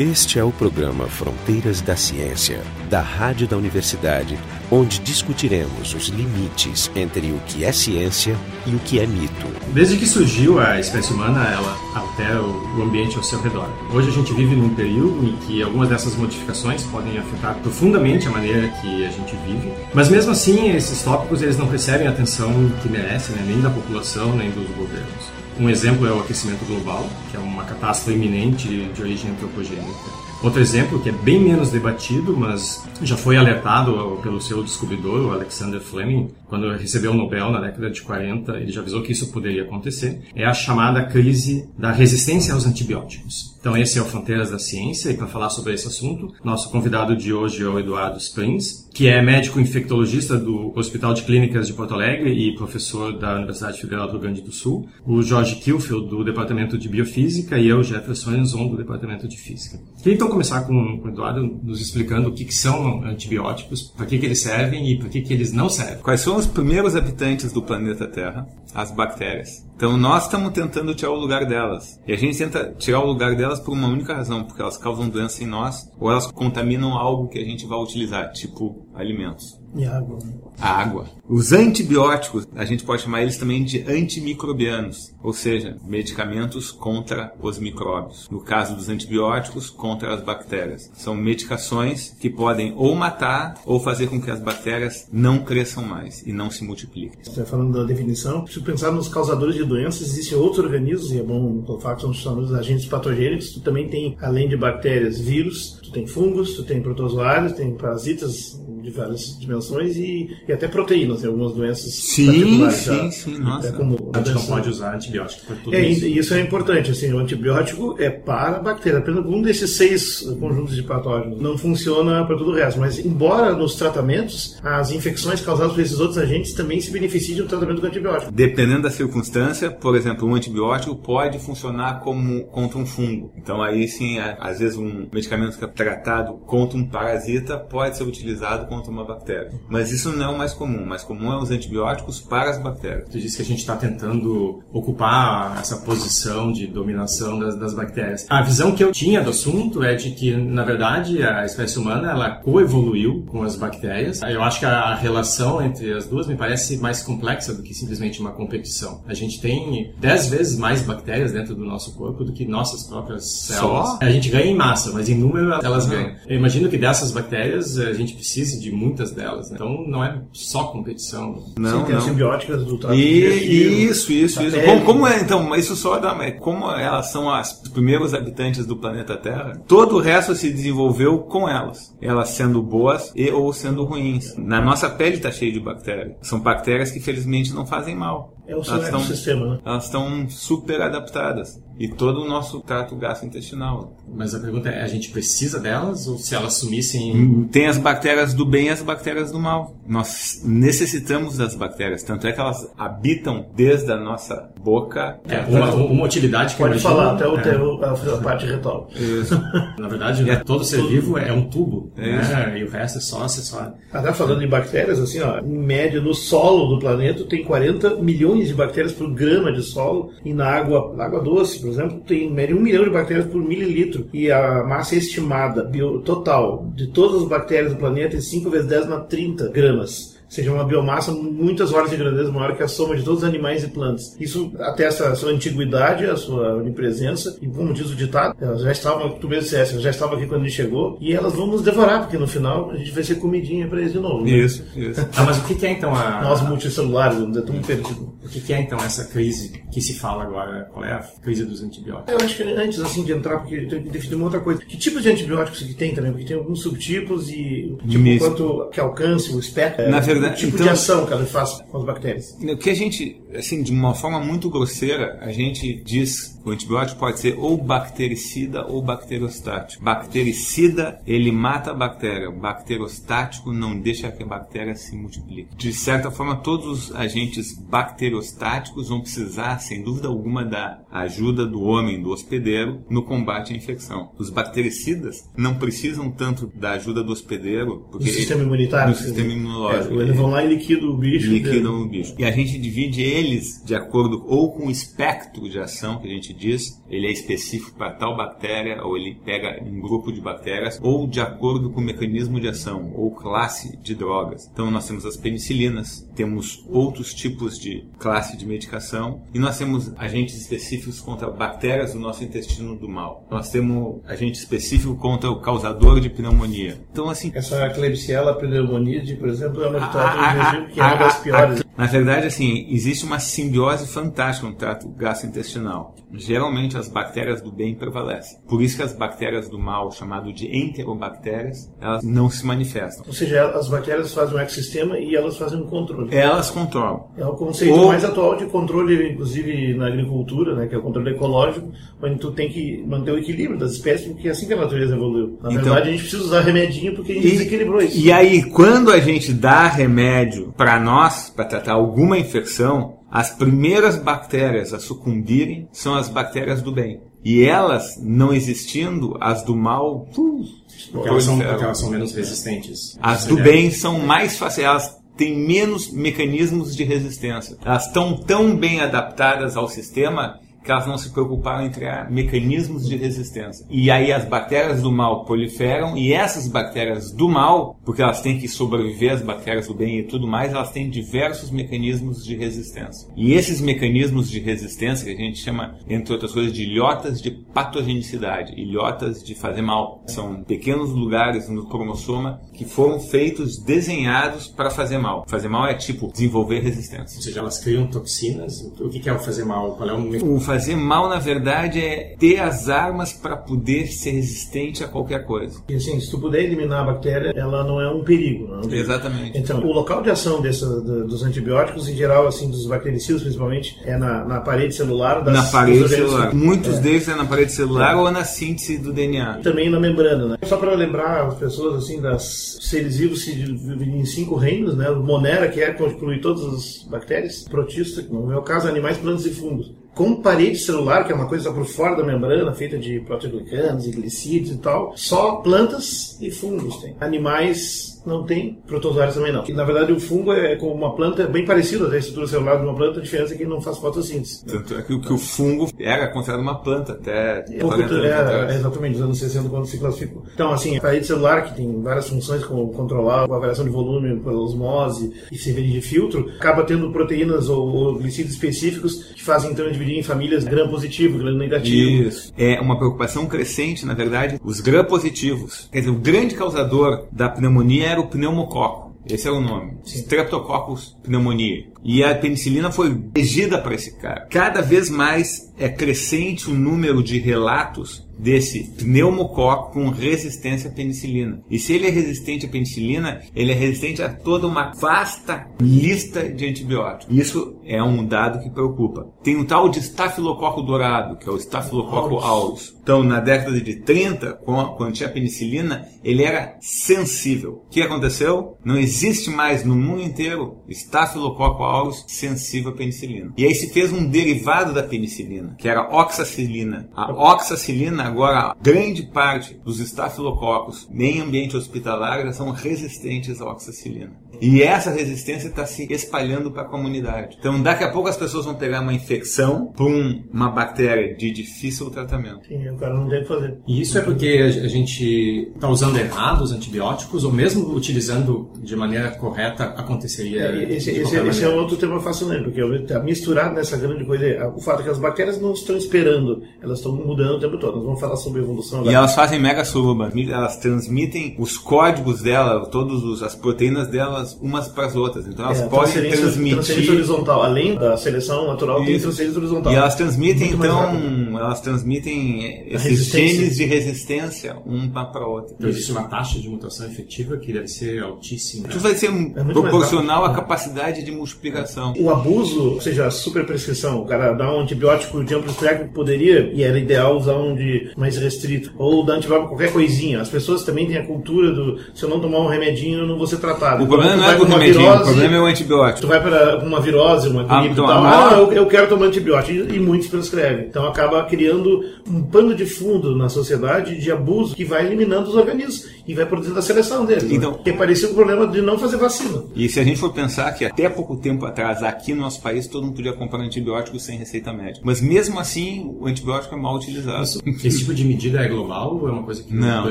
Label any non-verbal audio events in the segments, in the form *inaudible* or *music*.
Este é o programa Fronteiras da Ciência, da Rádio da Universidade, onde discutiremos os limites entre o que é ciência e o que é mito. Desde que surgiu a espécie humana, ela altera o ambiente ao seu redor. Hoje a gente vive num período em que algumas dessas modificações podem afetar profundamente a maneira que a gente vive, mas mesmo assim esses tópicos eles não recebem a atenção que merecem, né? nem da população, nem dos governos. Um exemplo é o aquecimento global, que é uma catástrofe iminente de origem antropogênica. Outro exemplo que é bem menos debatido, mas já foi alertado pelo seu descobridor, o Alexander Fleming, quando recebeu o Nobel na década de 40, ele já avisou que isso poderia acontecer, é a chamada crise da resistência aos antibióticos. Então esse é o Fronteiras da Ciência e para falar sobre esse assunto, nosso convidado de hoje é o Eduardo Springs, que é médico infectologista do Hospital de Clínicas de Porto Alegre e professor da Universidade Federal do Rio Grande do Sul, o Jorge Kilfield do Departamento de Biofísica e eu, Jefferson Enzon, do Departamento de Física. Queria então começar com, com o Eduardo nos explicando o que, que são antibióticos, para que, que eles servem e para que, que eles não servem. Quais são os primeiros habitantes do planeta Terra? As bactérias. Então nós estamos tentando tirar o lugar delas. E a gente tenta tirar o lugar delas por uma única razão, porque elas causam doença em nós ou elas contaminam algo que a gente vai utilizar, tipo alimentos. E água. A água. Os antibióticos, a gente pode chamar eles também de antimicrobianos, ou seja, medicamentos contra os micróbios. No caso dos antibióticos, contra as bactérias. São medicações que podem ou matar ou fazer com que as bactérias não cresçam mais e não se multipliquem. Você está falando da definição. Se pensar nos causadores de doenças, existem outros organismos, e é bom falar que são chamados agentes patogênicos. Tu também tem, além de bactérias, vírus, tu tem fungos, tu tem protozoários, tem parasitas de várias dimensões e, e até proteínas, em algumas doenças sim, sim, sim, nossa. É como a gente não pode usar antibiótico para tudo é, isso. Isso é importante, assim, o antibiótico é para a bactéria, apenas um desses seis conjuntos de patógenos. Não funciona para todo o resto, mas embora nos tratamentos as infecções causadas por esses outros agentes também se beneficiem do tratamento com antibiótico. Dependendo da circunstância, por exemplo, um antibiótico pode funcionar como contra um fungo. Então aí sim, às vezes um medicamento que é tratado contra um parasita pode ser utilizado contra uma bactéria. Mas isso não é o mais comum. O mais comum é os antibióticos para as bactérias. Tu disse que a gente está tentando ocupar essa posição de dominação das, das, bactérias. A visão que eu tinha do assunto é de que, na verdade, a espécie humana ela coevoluiu com as bactérias. Eu acho que a relação entre as duas me parece mais complexa do que simplesmente uma competição. A gente tem dez vezes mais bactérias dentro do nosso corpo do que nossas próprias células. Só? A gente ganha em massa, mas em número elas ganham. Eu imagino que dessas bactérias a gente precise de muitas delas. Né? Então não é só competição. Não, Sim, tem não. as simbióticas do trato E, digestivo, isso, isso, isso. Como, como é, então, isso só dá, como elas são as primeiros habitantes do planeta Terra, todo o resto se desenvolveu com elas. Elas sendo boas e ou sendo ruins. Na nossa pele está cheio de bactérias. São bactérias que felizmente não fazem mal. É o seu Elas estão- ecossistema, né? Elas estão super adaptadas. E todo o nosso trato gastrointestinal. Mas a pergunta é, a gente precisa delas ou se elas sumissem... Tem as bactérias do bem e as bactérias do mal. Nós necessitamos das bactérias. Tanto é que elas habitam desde a nossa boca. É, uma, uma utilidade que Pode imagino- falar, até o, é. teu- a, parte retal. Isso. *laughs* Na verdade, né, todo ser vivo é um tubo, É né? E o resto é só acessório. Até falando em bactérias, assim, ó, em média no solo do planeta tem 40 milhões de bactérias por grama de solo e na água, na água doce, por exemplo, tem em média um milhão de bactérias por mililitro e a massa estimada bio, total de todas as bactérias do planeta é 5 vezes 10 na 30 gramas. Seja, uma biomassa muitas horas de grandeza maior que a soma de todos os animais e plantas. Isso atesta a sua antiguidade, a sua onipresença, e como diz o ditado, elas já estavam, tu mesmo disseste, elas já estavam aqui quando a gente chegou, e elas vão nos devorar, porque no final a gente vai ser comidinha para eles de novo. né? Isso, isso. Ah, mas o que é então a... Nós multicelulares, vamos dizer, estamos perdidos. O que é então essa crise que se fala agora? Qual é a crise dos antibióticos? Eu acho que antes assim de entrar, porque tem que definir uma outra coisa. Que tipos de antibióticos que tem também? Porque tem alguns subtipos e tipo, Mesmo. quanto que alcance o espectro. Na é, verdade, o tipo então- de ação que ela faz com as bactérias. O que a gente, assim, de uma forma muito grosseira, a gente diz o antibiótico pode ser ou bactericida ou bacteriostático. Bactericida, ele mata a bactéria. Bacteriostático não deixa que a bactéria se multiplique. De certa forma, todos os agentes bacteriostáticos vão precisar, sem dúvida alguma, da ajuda do homem, do hospedeiro, no combate à infecção. Os bactericidas não precisam tanto da ajuda do hospedeiro, Do porque sistema imunitário. do sistema imunológico. É, eles vão lá e liquidam o bicho. liquidam o bicho. E a gente divide eles de acordo ou com o espectro de ação que a gente gente diz, ele é específico para tal bactéria, ou ele pega um grupo de bactérias, ou de acordo com o mecanismo de ação, ou classe de drogas. Então nós temos as penicilinas, temos outros tipos de classe de medicação, e nós temos agentes específicos contra bactérias do nosso intestino do mal. Nós temos agente específico contra o causador de pneumonia. Então, assim. Essa Klebsiella pneumoniae, por exemplo, é uma trata que é uma das piores. Na verdade, assim, existe uma simbiose fantástica no trato gastrointestinal. Geralmente as bactérias do bem prevalecem. Por isso que as bactérias do mal, chamado de enterobactérias, elas não se manifestam. Ou seja, as bactérias fazem um ecossistema e elas fazem um controle. Elas controlam. É o conceito Ou... mais atual de controle, inclusive na agricultura, né, que é o controle ecológico, onde tu tem que manter o equilíbrio das espécies, porque é assim que a natureza evoluiu. Na então, verdade, a gente precisa usar remedinho porque a gente e, desequilibrou isso. E aí, quando a gente dá remédio para nós, para tratar alguma infecção, as primeiras bactérias a sucumbirem são as bactérias do bem. E elas, não existindo, as do mal. Uh, porque, elas são, porque elas são menos resistentes. As do bem são mais fáceis. Elas têm menos mecanismos de resistência. Elas estão tão bem adaptadas ao sistema que elas não se preocuparam em criar mecanismos de resistência. E aí as bactérias do mal proliferam e essas bactérias do mal, porque elas têm que sobreviver às bactérias do bem e tudo mais, elas têm diversos mecanismos de resistência. E esses mecanismos de resistência que a gente chama, entre outras coisas, de ilhotas de patogenicidade, ilhotas de fazer mal. São pequenos lugares no cromossoma que foram feitos, desenhados para fazer mal. Fazer mal é tipo desenvolver resistência. Ou seja, elas criam toxinas. O que é o fazer mal? Qual é o o fazer mal, na verdade, é ter as armas para poder ser resistente a qualquer coisa. E assim, se tu puder eliminar a bactéria, ela não é um perigo. Não é um perigo. Exatamente. Então, o local de ação dessa, dos antibióticos, em geral, assim, dos bactericidas principalmente, é na, na parede celular das Na parede celular. Muitos é. deles é na parede celular é. ou na síntese do DNA. E também na membrana, né? Só para lembrar as pessoas, assim, das seres vivos se dividem em cinco reinos, né? O Monera, que é que inclui todas as bactérias. Protista, no meu caso, animais, plantas e fungos com parede celular, que é uma coisa por fora da membrana, feita de proteoglicanos e glicídios e tal, só plantas e fungos tem. Animais não tem protozoários também não. Que, na verdade, o fungo é como uma planta bem parecida à estrutura celular de uma planta, a diferença é que não faz fotossíntese. Tanto é que, que o fungo era considerado uma planta até é, pouco, é, exatamente, nos anos 60 quando se classificou. Então, assim, a parede celular, que tem várias funções, como controlar a variação de volume pela osmose e servir de filtro, acaba tendo proteínas ou, ou glicídios específicos que fazem, então, dividir em famílias gram-positivo, gram-negativo. Isso. É uma preocupação crescente, na verdade, os gram-positivos. Quer dizer, o grande causador da pneumonia era o pneumococo. Esse é o nome. Streptococcus pneumoniae. E a penicilina foi elegida para esse cara. Cada vez mais é crescente o número de relatos desse pneumococo com resistência à penicilina. E se ele é resistente à penicilina, ele é resistente a toda uma vasta lista de antibióticos. Isso é um dado que preocupa. Tem um tal de estafilococo dourado, que é o estafilococo aureus. Então, na década de 30, quando tinha penicilina, ele era sensível. O que aconteceu? Não existe mais no mundo inteiro estafilococo aureus sensível à penicilina. E aí se fez um derivado da penicilina, que era oxacilina. A oxacilina Agora, grande parte dos estafilococos em ambiente hospitalar já são resistentes à oxacilina. E essa resistência está se espalhando para a comunidade. Então, daqui a pouco as pessoas vão pegar uma infecção por um, uma bactéria de difícil tratamento. Sim, o cara não que fazer. E isso é porque a gente está usando errado os antibióticos, ou mesmo utilizando de maneira correta, aconteceria. É, esse, esse, esse é outro tema fascinante, porque está misturado nessa grande coisa. O fato é que as bactérias não estão esperando, elas estão mudando o tempo todo. Nós vamos falar sobre evolução. E elas fazem mega suruba. Elas transmitem os códigos dela, todas as proteínas delas umas para as outras. Então elas é, podem transmitir. Transferência horizontal. Além da seleção natural, Isso. tem transferência horizontal. E elas transmitem, Muito então, elas transmitem esses genes de resistência uma para outra. Então existe uma taxa de mutação efetiva que deve ser altíssima. Isso vai ser é proporcional à capacidade de multiplicação. O abuso, ou seja, a superprescrição, o cara dá um antibiótico de amplo espectro poderia, e era ideal usar um de mais restrito, ou dar antibiótico qualquer coisinha. As pessoas também têm a cultura do se eu não tomar um remedinho, eu não vou ser tratado. O problema não é o remedinho, virose, o problema é o antibiótico. Tu vai para uma virose, uma gripe ah, então, tal, ah, eu, eu, quero tomar antibiótico, e, e muitos prescrevem. Então acaba criando um pano de fundo na sociedade de abuso que vai eliminando os organismos e vai produzindo a seleção deles. Né? Então, né? Que é parecido com o problema de não fazer vacina. E se a gente for pensar que até pouco tempo atrás, aqui no nosso país, todo mundo podia comprar antibiótico sem receita médica. Mas mesmo assim, o antibiótico é mal utilizado. Esse tipo de medida é global ou é uma coisa que Não,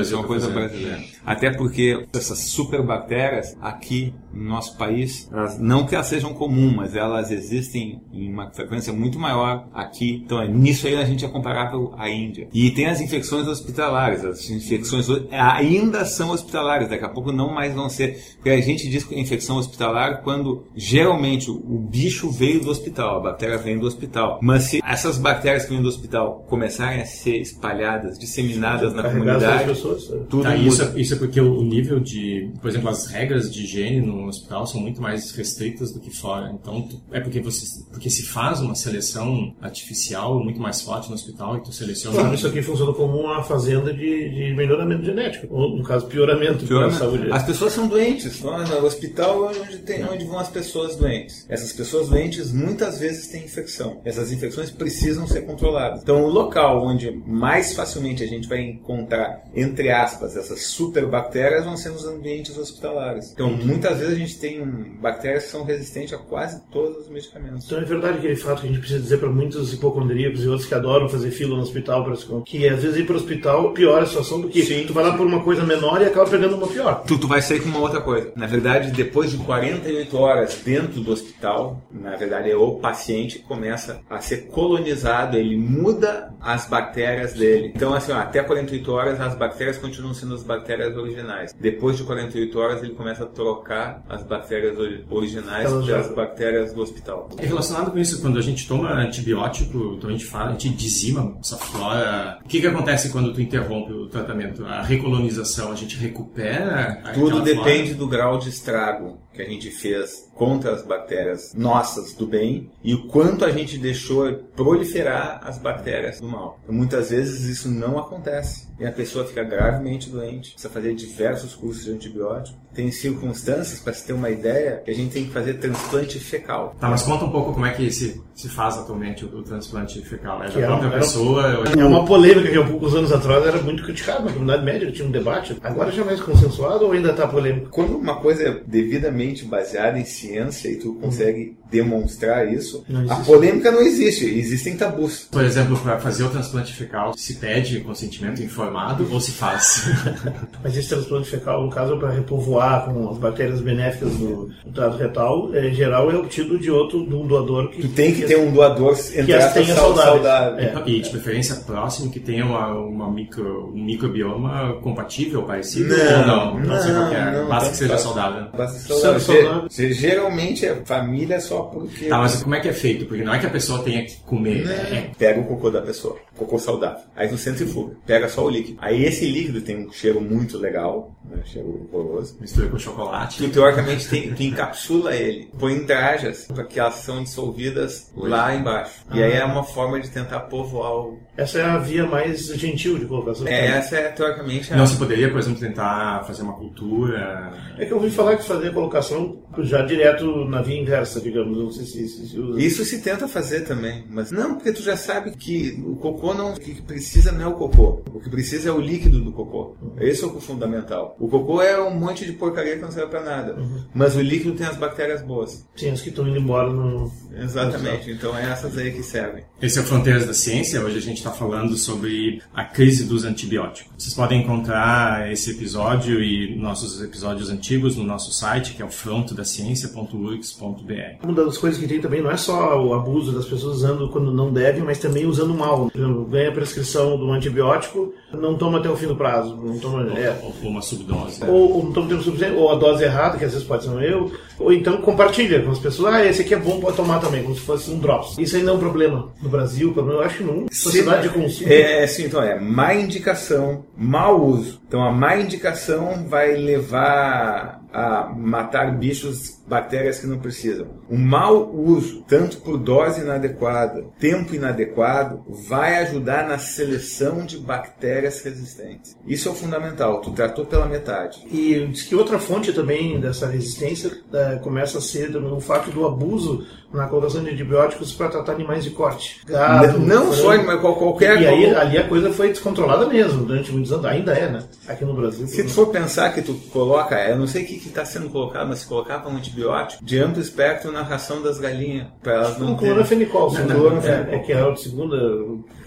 isso é uma coisa brasileira. Até porque essas superbactérias aqui no nosso país, elas, não que elas sejam comuns, mas elas existem em uma frequência muito maior aqui. Então, é, nisso aí a gente é comparável à Índia. E tem as infecções hospitalares. As infecções ainda são hospitalares, daqui a pouco não mais vão ser. Porque a gente diz que é infecção hospitalar quando geralmente o bicho veio do hospital, a bactéria vem do hospital. Mas se essas bactérias que vêm do hospital começarem a ser espalhadas, disseminadas na comunidade, pessoas, é. tudo tá, isso, é, isso é porque o nível de, por exemplo, as regras de higiene no hospital são muito mais restritas do que fora. Então, tu, é porque você, porque se faz uma seleção artificial muito mais forte no hospital e tu seleciona. Claro, isso aqui funciona como uma fazenda de, de melhoramento genético, ou no caso pioramento, pioramento. da saúde. As pessoas são doentes. No hospital é onde, tem, onde vão as pessoas doentes. Essas pessoas doentes muitas vezes têm infecção. Essas infecções precisam ser controladas. Então, o local onde mais facilmente a gente vai encontrar, entre aspas, essas superbactérias vão ser nos ambientes hospitalares. Então, muitas vezes a gente tem bactérias que são resistentes a quase todos os medicamentos. Então, é verdade aquele fato que a gente precisa dizer para muitos hipocondríacos e outros que adoram fazer fila no hospital, que às vezes ir para o hospital piora a situação do que Sim. tu vai lá por uma coisa menor e acaba pegando uma pior. Tu, tu vai sair com uma outra coisa. Na verdade, depois de 48 horas dentro do hospital, na verdade, é o paciente começa a ser colonizado, ele muda as bactérias dele. Então, assim, ó, até 48 horas as bactérias continuam sendo as bactérias originais. Depois de 48 horas ele começa a trocar as bactérias originais pelas já... bactérias do hospital. É relacionado com isso, quando a gente toma antibiótico, então a gente fala, a gente dizima essa flora. O que, que acontece quando tu interrompe o tratamento? A recolonização, a gente recupera? Tudo depende flora? do grau de estrago que a gente fez contra as bactérias nossas do bem e o quanto a gente deixou proliferar as bactérias do mal. Então, muitas vezes isso não acontece e a pessoa fica gravemente doente, precisa fazer diversos cursos de antibiótico. Tem circunstâncias, para se ter uma ideia, que a gente tem que fazer transplante fecal. Tá, mas conta um pouco como é que se, se faz atualmente o, o transplante fecal. É da própria é, pessoa? É uma polêmica que há poucos anos atrás era muito criticada na comunidade médica, tinha um debate. Agora já é mais consensuado ou ainda está polêmico? Quando uma coisa é devidamente baseada em ciência e tu consegue uhum. demonstrar isso, a polêmica não existe, existem tabus. Por exemplo, para fazer o transplante fecal, se pede consentimento informado ou se faz? *laughs* Mas esse transplante fecal, no caso, é para repovoar com as bactérias benéficas do, do trato retal, em geral é obtido de outro, de um doador que... Tu tem que ter um doador que as tenha saudável. saudável. É. E de preferência próximo, que tenha uma, uma micro, um microbioma compatível, parecido não, ou não? Não, não sei qual é. Basta não, que seja saudável. Basta que seja saudável. Geralmente é família só porque. Tá, mas como é que é feito? Porque não é que a pessoa tenha que comer. É... Pega o cocô da pessoa, cocô saudável. Aí no centrifuga, pega só o líquido. Aí esse líquido tem um cheiro muito legal, né? cheiro horroroso. Mistura com chocolate. Tu teoricamente tem, tu encapsula ele, põe em trajas para que elas são dissolvidas Oi. lá embaixo. Ah. E aí é uma forma de tentar povoar o. Essa é a via mais gentil de colocação. É, essa é teoricamente a... Não se poderia, por exemplo, tentar fazer uma cultura. É que eu ouvi falar que fazer a colocação já direto na via inversa, digamos. Não sei se, se, se usa. Isso se tenta fazer também, mas não, porque tu já sabe que o cocô não. O que precisa não é o cocô. O que precisa é o líquido do cocô. Esse é o fundamental. O cocô é um monte de porcaria que não serve pra nada. Uhum. Mas o líquido tem as bactérias boas. Sim, as que estão indo embora no. Exatamente, então é essas aí que servem. Esse é o Fronteiras da Ciência. Hoje a gente está falando sobre a crise dos antibióticos. Vocês podem encontrar esse episódio e nossos episódios antigos no nosso site, que é o frontodaciencia.urgs.br. Uma das coisas que tem também não é só o abuso das pessoas usando quando não devem, mas também usando mal. Por exemplo, ganha a prescrição de um antibiótico, não toma até o fim do prazo. Não toma, é. ou, ou uma subdose. Ou, ou não toma tempo suficiente, ou a dose errada, que às vezes pode ser um eu, ou então compartilha com as pessoas. Ah, esse aqui é bom, pode tomar também, como se fosse um drops. Isso não é um problema no Brasil, eu acho não. Sociedade de consumo. É, sim, então é má indicação, mau uso. Então a má indicação vai levar a matar bichos, bactérias que não precisam. O mau uso, tanto por dose inadequada, tempo inadequado, vai ajudar na seleção de bactérias resistentes. Isso é o fundamental. Tu tratou pela metade. E diz que outra fonte também dessa resistência é, começa a ser o fato do abuso na colocação de antibióticos para tratar animais de corte. Gado, não, não só animais, qualquer... E aí, ali a coisa foi descontrolada mesmo durante muitos anos. Ainda é, né? Aqui no Brasil. Se tu for pensar que tu coloca, eu não sei que que está sendo colocado, mas se colocava um antibiótico de amplo espectro na ração das galinhas, para elas não terem... cloranfenicol. Não, não, Cloranfenicol, é, que é a segunda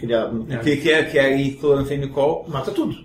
criado. O que, que é que é aí cloranfenicol? Mata tudo.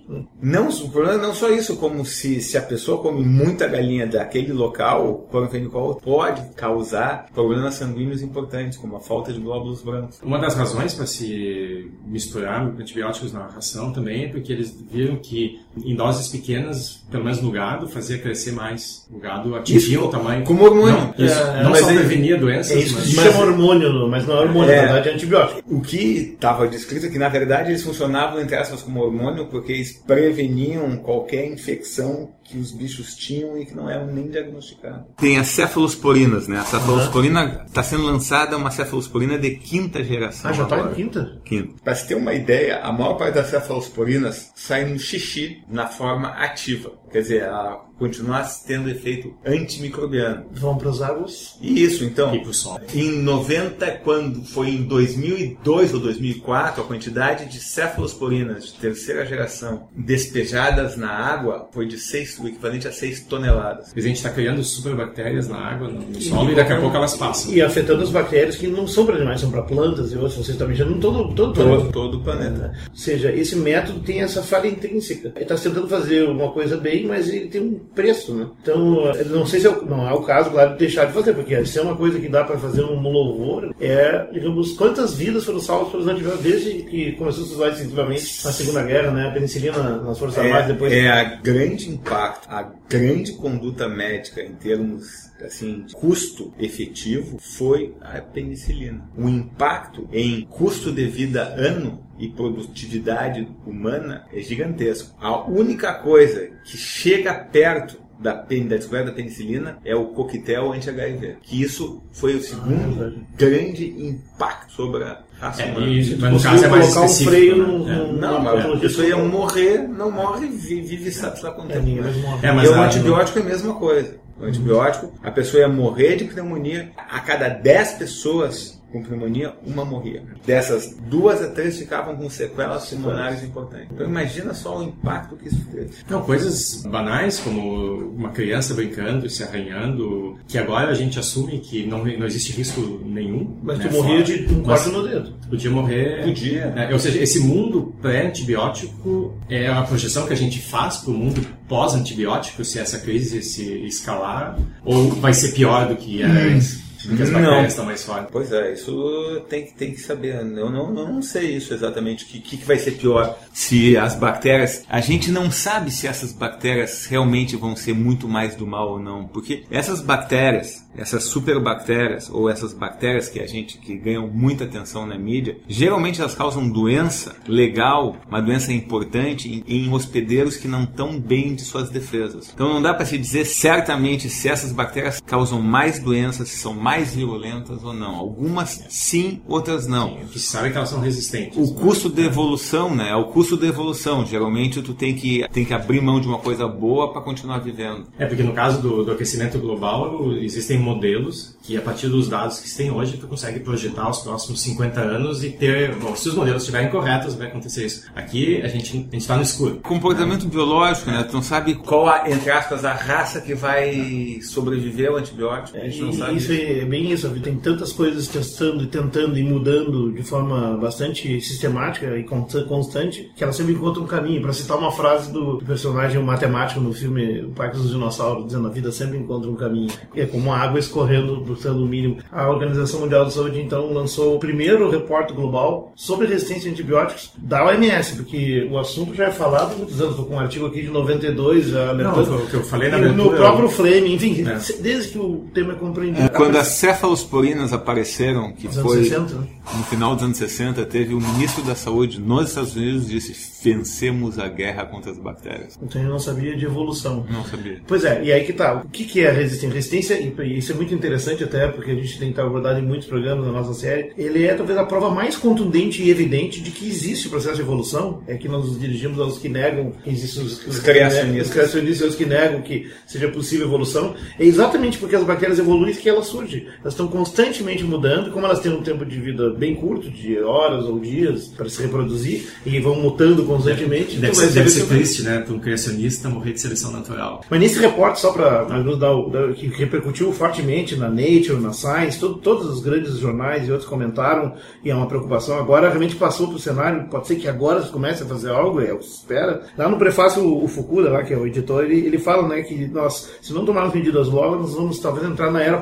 Não, o problema não só isso, como se, se a pessoa come muita galinha daquele local, o cloranfenicol pode causar problemas sanguíneos importantes, como a falta de glóbulos brancos. Uma das razões para se misturar antibióticos na ração também é porque eles viram que em doses pequenas, pelo menos no gado, fazia crescer mais. O gado atingia Isso, o tamanho. como hormônio. Não, isso, É, não mas só ele- prevenia doenças, É isso que mas... se chama hormônio, mas não é hormônio, É. na verdade é antibiótico. O que estava descrito é que, na verdade, eles funcionavam, entre aspas, como hormônio, porque eles preveniam qualquer infecção que os bichos tinham e que não eram nem diagnosticadas. Tem as cefalosporinas, né? A cefalosporina está sendo lançada uma cefalosporina de quinta geração. Ah, já tá agora. em quinta? Quinto. Para se ter uma ideia, a maior parte das cefalosporinas sai no xixi na forma ativa. Quer dizer, ela continua tendo efeito antimicrobiano. Vão para as águas. E isso, então, E pro sol. em 90, quando foi em 2002 ou 2004, a quantidade de cefalosporinas de terceira geração despejadas na água foi de 6, o equivalente a 6 toneladas. A gente está criando superbactérias na água, no, no solo, e daqui a pouco elas passam. E afetando as bactérias que não são para animais, são para plantas e outros. Vocês estão mexendo em todo, todo, Todo, planeta. todo o planeta. Ou seja, esse método tem essa falha intrínseca. Ele está tentando fazer uma coisa bem, mas ele tem um preço, né? Então, não sei se é o, não é o caso, claro, de deixar de fazer, porque se é uma coisa que dá para fazer um louvor, é, digamos, quantas vidas foram salvas pelos antibióticos desde que começou a se usar extensivamente na Segunda Guerra, né? A penicilina nas Forças Armadas, É, depois... é a grande impacto, a grande conduta médica em termos assim, de custo efetivo foi a penicilina. O impacto em custo de vida ano e produtividade humana é gigantesco. A única coisa que chega perto da, da descoberta da penicilina é o coquetel anti-HIV. Que isso foi o segundo grande impacto sobre a raça É, humana. e- mas no caso é mais colocar um freio né? no- É. no- Não, mas a pessoa ia morrer, não morre, vi- vive sabe lá quanto É, tempo. morre. É, mas e o a- antibiótico é a mesma coisa. O antibiótico, a pessoa ia morrer de pneumonia. A cada 10 pessoas com pneumonia, uma morria. Dessas, duas a três ficavam com sequelas pulmonares importantes. Então imagina só o impacto que isso teve. Não, coisas banais como uma criança brincando e se arranhando, que agora a gente assume que não, não existe risco nenhum. Mas né, tu morria fora. de um corte no dedo. Podia morrer. Podia. né? Ou seja, esse mundo pré-antibiótico é a projeção que a gente faz para o mundo pós-antibiótico, se essa crise se escalar, ou vai ser pior do que era antes. Porque as Não. bactérias estão mais fortes. Pois é, isso tem, que- tem que saber. Eu não, não sei isso exatamente. O que, que, que vai ser pior? Se as bactérias. A gente não sabe se essas bactérias realmente vão ser muito mais do mal ou não. Porque essas bactérias, essas superbactérias, ou essas bactérias que a gente que ganham muita atenção na mídia, geralmente elas causam doença legal, uma doença importante, em, em hospedeiros que não estão bem de suas defesas. Então não dá para se dizer certamente se essas bactérias causam mais doenças, se são mais virulentas ou não. Algumas sim, outras não. Que se sabe que elas são resistentes. O custo de evolução, né? É o custo de evolução. Geralmente tu tem que, tem que abrir mão de uma coisa boa para continuar vivendo. É, porque no caso do, do aquecimento global, existem modelos que, a partir dos dados que se tem hoje, tu consegue projetar os próximos 50 anos e ter. Bom, se os modelos estiverem corretos, vai acontecer isso. Aqui a gente está no escuro. Comportamento biológico, né? Tu não sabe qual, a, entre aspas, a raça que vai sobreviver ao antibiótico. A gente não E sabe. Isso é bem isso, tem tantas coisas testando e tentando e mudando de forma bastante sistemática e con- constante que ela sempre encontra um caminho. Para citar uma frase do personagem matemático no filme O Parque dos Dinossauros, dizendo a vida sempre encontra um caminho. É como a água escorrendo buscando o mínimo. A Organização Mundial da Saúde então lançou o primeiro reporte global sobre resistência a antibióticos da OMS, porque o assunto já é falado há muitos anos. Estou com um artigo aqui de 92 já Não, o que eu falei na E no abertura. próprio frame, enfim, É. desde que o tema é compreendido. Quando as cefalosporinas apareceram, que Nos foi 60, né? no final dos anos 60, teve o ministro da Saúde nos Estados Unidos disse: vencemos a guerra contra as bactérias. Então eu não sabia de evolução. Não sabia. Pois é, e aí que tá. O que, que é a resistência? Resistência, e isso é muito interessante até, porque a gente tem que estar abordado em muitos programas da nossa série, ele é talvez a prova mais contundente e evidente de que existe o processo de evolução. É que nós nos dirigimos aos que negam que existe os, Os criacionistas. Os criacionistas os que negam que seja possível evolução. É exatamente porque as bactérias evoluem que elas surgem. Elas estão constantemente mudando, como elas têm um tempo de vida bem curto, de horas ou dias, para se reproduzir, e vão mutando constantemente. Deve, então ser, deve ser triste, né, para um criacionista morrer de seleção natural. Mas nesse repórter, só para nos dar que repercutiu fortemente na Nature, na Science, todo- todos os grandes jornais e outros comentaram, e é uma preocupação. Agora realmente passou para o cenário, pode ser que agora se comece a fazer algo, é o que se espera. Lá no prefácio, o, Fukuda, lá, que é o editor, ele, ele fala né, que nós, se não tomarmos medidas logo, nós vamos talvez entrar na era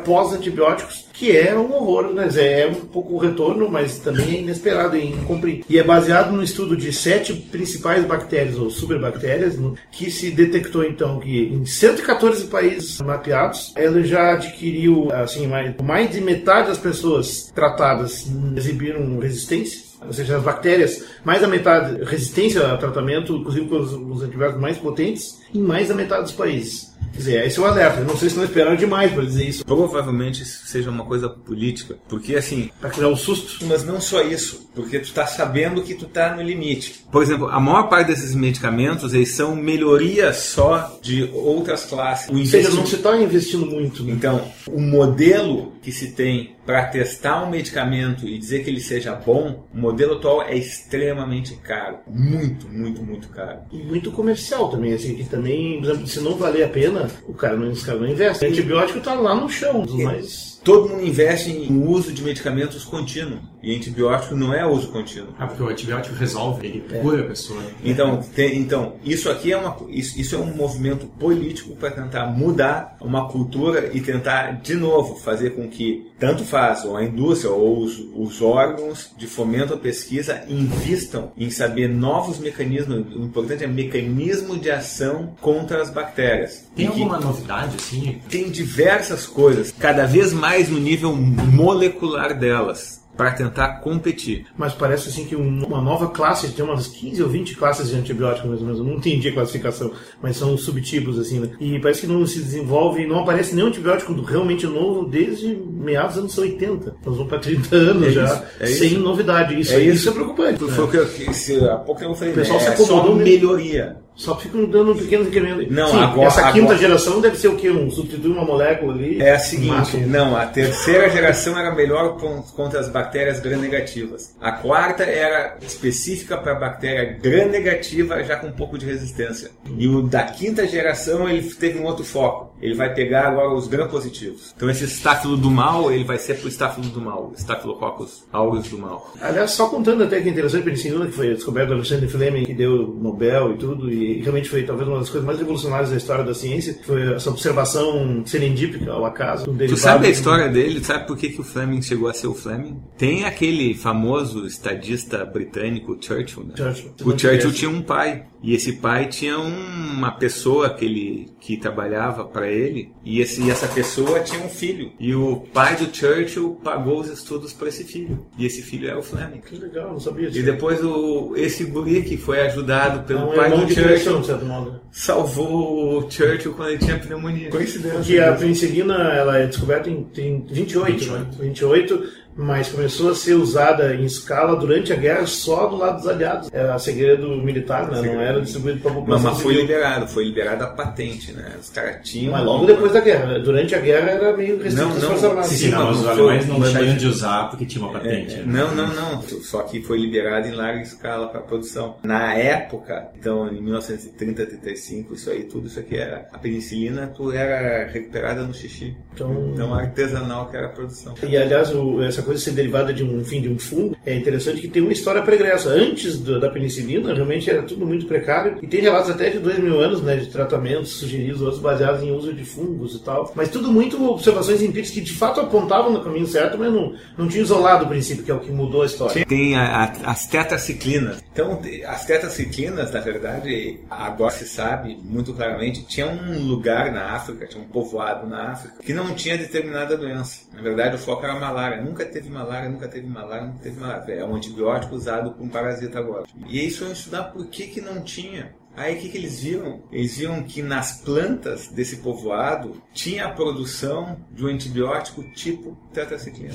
pós-antibióticos, que é um horror, né? É um pouco o retorno, mas também é inesperado em cumprir. E é baseado no estudo de sete principais bactérias ou superbactérias, que se detectou então que em 114 países mapeados, ela já adquiriu assim mais, de metade das pessoas tratadas exibiram resistência. Ou seja, as bactérias, mais da metade resistência a tratamento, inclusive com os, os antibióticos mais potentes, em mais da metade dos países. Quer dizer, esse é o alerta. Eu não sei se não esperaram demais para dizer isso. Provavelmente isso seja uma coisa política, porque assim, Para criar um susto. Mas não só isso, porque tu tá sabendo que tu tá no limite. Por exemplo, a maior parte desses medicamentos, eles são melhorias só de outras classes. O Ou seja, não se está investindo muito. né? Então, o modelo que se tem para testar um medicamento e dizer que ele seja bom, o modelo atual é extremamente caro. Muito, muito, muito caro. E muito comercial também, assim, que também, por exemplo, se não valer a pena, o cara não, os caras não investem. O antibiótico está lá no chão, mas Todo mundo investe em uso de medicamentos contínuo. E antibiótico não é uso contínuo. Ah, porque o antibiótico resolve, ele cura a pessoa. Então, tem- então isso aqui é uma, isso, isso é um movimento político para tentar mudar uma cultura e tentar de novo fazer com que tanto faz ou a indústria ou os, os órgãos de fomento à pesquisa invistam em saber novos mecanismos. O importante é mecanismo de ação contra as bactérias. Tem E que- alguma novidade, assim? tem diversas coisas, cada vez mais no nível molecular delas, para tentar competir. Mas parece assim que um- uma nova classe, tem umas 15 ou 20 classes de antibióticos mais ou menos, não entendi a classificação, mas são subtipos assim, né? E parece que não se desenvolve, não aparece nenhum antibiótico realmente novo desde meados dos anos 80. Nós vamos para 30 anos É já, isso, é sem isso. novidade. Isso, É isso. isso é preocupante. Foi né? o que se- há pouco eu falei, O pessoal né? se é só acomodou, melhoria. Só ficam dando pequenos incrementos. Não, Sim, agora- essa quinta agora- geração deve ser o quê? Um substituir uma molécula ali? É a seguinte, Máximo. não, a terceira geração era melhor con- contra as bactérias gram-negativas. A quarta era específica para a bactéria gram-negativa, já com um pouco de resistência. E o da quinta geração ele teve um outro foco. Ele vai pegar agora os gram-positivos. Então esse estáfilo do mal, ele vai ser pro estáfilo do mal, Staphylococcus aureus do mal. Aliás, só contando até que é interessante a penicilina, que foi descoberta do Alexander Fleming, que deu Nobel e tudo, e realmente foi talvez uma das coisas mais revolucionárias da história da ciência, que foi essa observação serendípica ao acaso. Um Tu sabe a história dele? Sabe por que, que o Fleming chegou a ser o Fleming? Tem aquele famoso estadista britânico Churchill, né? Churchill. O Churchill tinha um pai. E esse pai tinha um- uma pessoa que, ele, que trabalhava para ele. E, esse, e essa pessoa tinha um filho. E o pai do Churchill pagou os estudos para esse filho. E esse filho é o Fleming. Que legal, não sabia disso. E depois o, esse guri que foi ajudado É pelo um pai do Churchill de certo modo. salvou o Churchill quando ele tinha pneumonia. Coincidência. Porque a penicilina ela é descoberta em tem 28, 28. né? 28, mas começou a ser usada em escala durante a guerra só do lado dos aliados. Era segredo militar, né? não era distribuído para a Mas, população mas foi civil. liberado, foi liberada a patente, né? Os caras tinham. Mas logo depois da guerra. né? Durante a guerra era meio restrito Não, às não. Forças Armadas. Sim, sim, não, mas mas os não alemães foi- não mas- tinham de usar porque tinha uma patente. É, né? não, não, não. Só que foi liberado em larga escala para produção. Na época, então em 1930, 35, isso aí, tudo isso aqui era. A penicilina tu era recuperada no xixi. Então- Então artesanal que era a produção. E aliás, o- essa coisa ser derivada de um fim de um fungo é interessante que tem uma história pregressa. Antes do- da penicilina, realmente era tudo muito precário e tem relatos até de dois mil anos né, de tratamentos sugeridos, outros baseados em uso de fungos e tal. Mas tudo muito observações empíricas que de fato apontavam no caminho certo, mas não, não tinha isolado o princípio, que é o que mudou a história. Tem a- a- as tetraciclinas. Então, as tetraciclinas, na verdade, agora se sabe muito claramente, tinha um lugar na África, tinha um povoado na África, que não tinha determinada doença. Na verdade, o foco era a malária. Nunca teve malária, nunca teve malária, nunca teve malária. É um antibiótico usado por um parasita agora. E aí foram estudar por que, que não tinha. Aí o que, que eles viram? Eles viram que nas plantas desse povoado tinha a produção de um antibiótico tipo tetraciclina.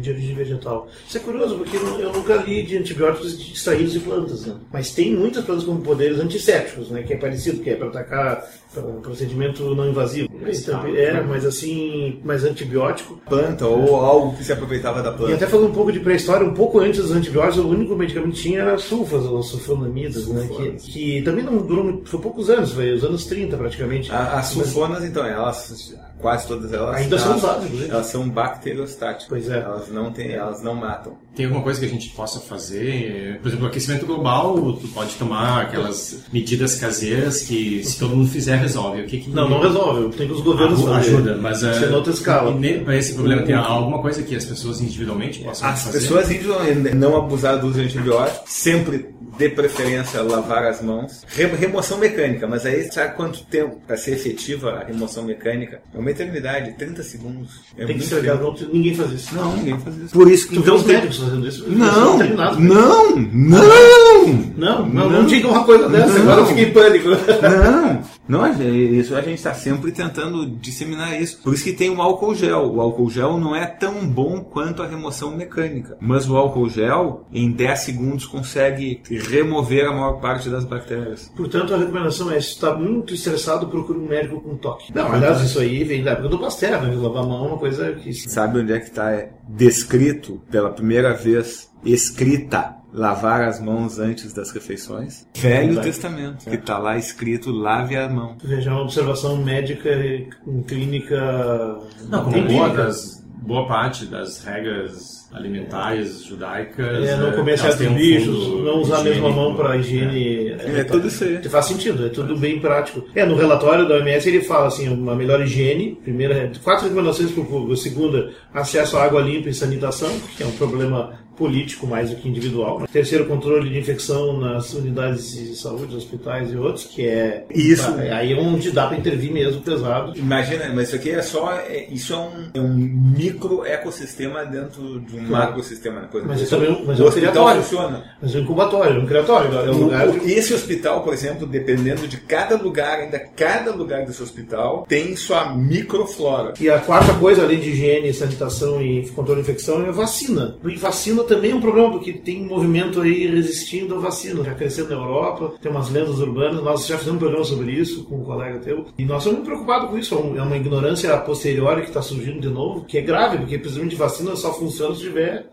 de origem vegetal. Isso é curioso, porque eu nunca li de antibióticos extraídos de plantas, né? Mas tem muitas plantas com poderes antissépticos, né? Que é parecido, que é para atacar um procedimento não invasivo. Então, é, mas assim, mais antibiótico. Planta ou algo que se aproveitava da planta. E até falando um pouco de pré-história, um pouco antes dos antibióticos, o único medicamento que tinha era sulfas, ou sulfonamidas, né? Que, que, também não durou muito, foi poucos anos, foi os anos 30 praticamente. as sulfonas, então, elas quase todas elas ainda elas, são usadas, inclusive. Elas são bacteriostáticas. Pois é. Elas não têm, elas não matam. Tem alguma coisa que a gente possa fazer? Por exemplo, o aquecimento global, tu pode tomar aquelas medidas caseiras que se todo mundo fizer resolve. O que, que não, não resolve. Tem que os governos ah, ajuda, mas é em outra escala. Para esse problema tem alguma coisa que as pessoas individualmente possam as fazer? As pessoas individualmente não abusar do uso de antibióticos, sempre de preferência lavar as mãos. Remoção mecânica, mas aí sabe quanto tempo para ser efetiva a remoção mecânica? É uma eternidade, 30 segundos. É Tem que ser ligado, ninguém faz isso. Não, ninguém faz isso. Por isso que tu vê os médicos fazendo isso. Não, não, não, não, não, não, não diga uma coisa dessa, agora eu fiquei em pânico. Não, não, isso a gente está sempre tentando disseminar isso. Por isso que tem o álcool gel. O álcool gel não é tão bom quanto a remoção mecânica. Mas o álcool gel, em 10 segundos, consegue remover a maior parte das bactérias. Portanto, a recomendação é: se está muito estressado, procure um médico com toque. Não, aliás, isso aí vem da época do Pasteur, né? Lavar a mão é uma coisa que. Sabe onde é que está descrito pela primeira vez, escrita lavar as mãos antes das refeições. Velho Testamento, que está lá escrito lave a mão. Veja, uma observação médica em clínica. Não, como boa, das, boa parte das regras alimentares judaicas. É, não comer certos um bichos, não usar a mesma mão para higiene. É, é, tudo isso aí. Faz sentido, é tudo bem prático. É, no relatório da OMS ele fala assim, uma melhor higiene, primeira, quatro recomendações para o público. Segunda, acesso à água limpa e sanitação, que é um problema político mais do que individual. Terceiro, controle de infecção nas unidades de saúde, hospitais e outros, que é isso. Aí é onde dá para intervir mesmo pesado. Imagina, mas isso aqui é só é, isso é um, é um micro ecossistema dentro de um claro. macrosistema. Coisa mas isso também, mas é um. Funciona. Mas é um incubatório, é um criatório. É um lugar... Esse hospital, por exemplo, dependendo de cada lugar, ainda cada lugar desse hospital tem sua microflora. E a quarta coisa, além de higiene, sanitação e controle de infecção, é vacina. E vacina também é um problema, porque tem um movimento aí resistindo à vacina, já crescendo na Europa, tem umas lendas urbanas, nós já fizemos um programa sobre isso com um colega teu, e nós estamos preocupados com isso, é uma ignorância a posteriori que está surgindo de novo, que é grave, porque precisamente vacina só funciona se tiver...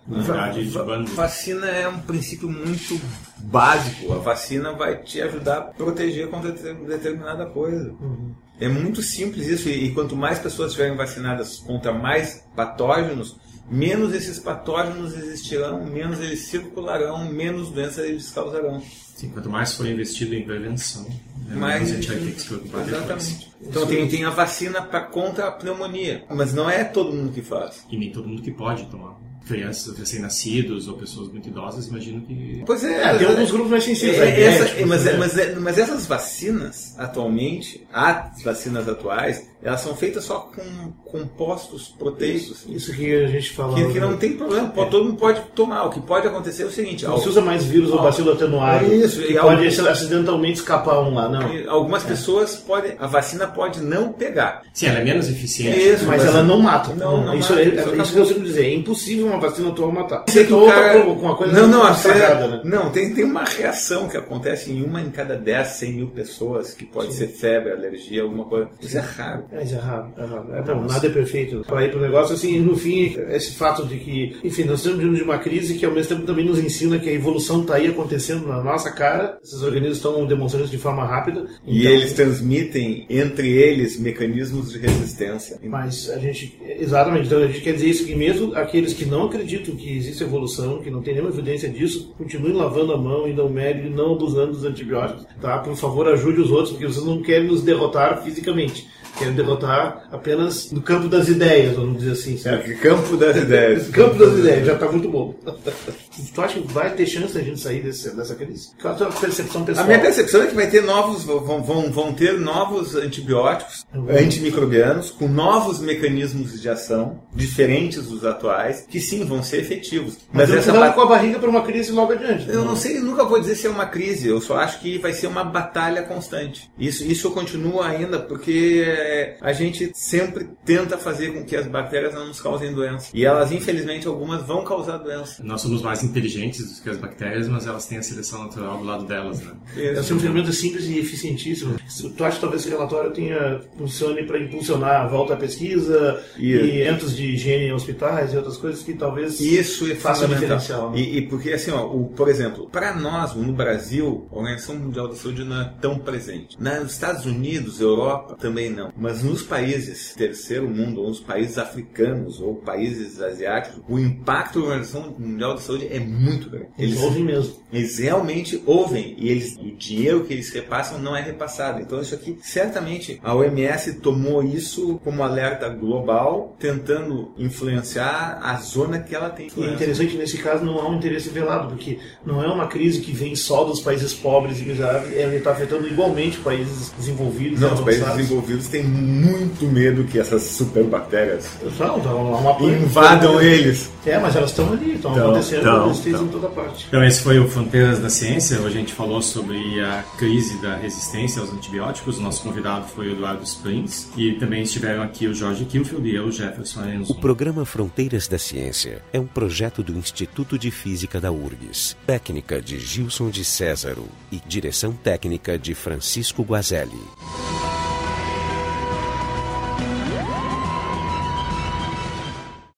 Vacina é um princípio muito básico, a vacina vai te ajudar a proteger contra determinada coisa. Uhum. É muito simples isso, e, e quanto mais pessoas estiverem vacinadas contra mais patógenos, menos esses patógenos existirão, menos eles circularão, menos doenças eles causarão. Sim, quanto mais for investido em prevenção, né, mais a gente vai ter que se preocupar Exatamente. Depois. Então tem, tem a vacina para contra a pneumonia, mas não é todo mundo que faz. E nem todo mundo que pode tomar crianças recém-nascidos ou pessoas muito idosas, imagino que. Pois é, é tem alguns grupos mais sensíveis. É, essa, mas, né? mas, mas, essas vacinas, atualmente, as vacinas atuais, elas são feitas só com compostos proteicos. Isso, isso que a gente fala. Que, que não tem problema, é. todo mundo pode tomar. O que pode acontecer é o seguinte: não se usa mais vírus ou bacilo atenuado. Isso, e pode alguns, acidentalmente escapar um lá, não. Algumas é. pessoas podem. A vacina pode não pegar. Sim, ela é menos eficiente. Isso, mas, mas ela não mata. Não, não isso, mata, é, isso, isso que eu sempre dizer. É impossível uma vacina atual matar. Você que cara... com uma coisa não, não, a né? não tem, tem uma reação que acontece em uma em cada 10, 100 mil pessoas, que pode Sim. ser febre, alergia, alguma coisa. Isso é raro. É, isso é raro. É raro. É, bom, nada é perfeito. Para ir para o negócio, assim, no fim, esse fato de que, enfim, nós estamos diante de uma crise que ao mesmo tempo também nos ensina que a evolução está aí acontecendo na nossa cara. Esses organismos estão demonstrando isso de forma rápida. Então... E eles transmitem entre eles mecanismos de resistência. Mas a gente, exatamente, então a gente quer dizer isso que mesmo aqueles que não acreditam que existe evolução, que não tem nenhuma evidência disso, continuem lavando a mão, indo ao médico e não abusando dos antibióticos, tá? Por favor, ajude os outros, porque vocês não querem nos derrotar fisicamente Querem derrotar apenas no campo das ideias, vamos dizer assim, certo? Campo das *laughs* ideias. campo das ideias, já está muito bom. *laughs* tu acha que vai ter chance a gente sair desse, dessa crise? Qual a tua percepção pessoal? A minha percepção é que vai ter novos, vão, vão, vão ter novos antibióticos, antimicrobianos, com novos mecanismos de ação, diferentes dos atuais, que sim, vão ser efetivos. Mas, Mas essa bat... com a barriga para uma crise logo adiante. Eu não sei, nunca vou dizer se é uma crise, eu só acho que vai ser uma batalha constante. Isso, isso continua ainda porque é, a gente sempre tenta fazer com que as bactérias não nos causem doença. E elas, infelizmente, algumas vão causar doença. Nós somos mais inteligentes do que as bactérias, mas elas têm a seleção natural do lado delas, né? É um ferramenta simples e eficientíssimo. Tu acha que talvez esse relatório tenha funcione para impulsionar a volta à pesquisa e, e eventos de higiene em hospitais e outras coisas que talvez isso é faça diferencial. Né? E, e, porque assim, ó, o, por exemplo, para nós no Brasil, a Organização Mundial da Saúde não é tão presente. Nos Estados Unidos, Europa também não. Mas nos países terceiro mundo, ou nos países africanos ou países asiáticos, o impacto da Organização Mundial da Saúde é muito grande. Eles ouvem mesmo. Eles realmente ouvem e eles, o dinheiro que eles repassam não é repassado. Então isso aqui, certamente, a OMS tomou isso como alerta global, tentando influenciar a zona que ela tem. E é interessante nesse caso não há um interesse velado, porque não é uma crise que vem só dos países pobres e miseráveis, ela está afetando igualmente países desenvolvidos. Não, os países desenvolvidos têm muito medo que essas superbactérias não, uma invadam eles. É, mas elas estão ali, estão acontecendo então, então. em toda parte. Então esse foi o Fronteiras da Ciência. Hoje a gente falou sobre a crise da resistência aos antibióticos. O nosso convidado foi o Eduardo Springs e também estiveram aqui o Jorge Kilfield e eu, Jefferson Enzo. O programa Fronteiras da Ciência é um projeto do Instituto de Física da URGS, técnica de Gilson de Césaro e direção técnica de Francisco Guazelli.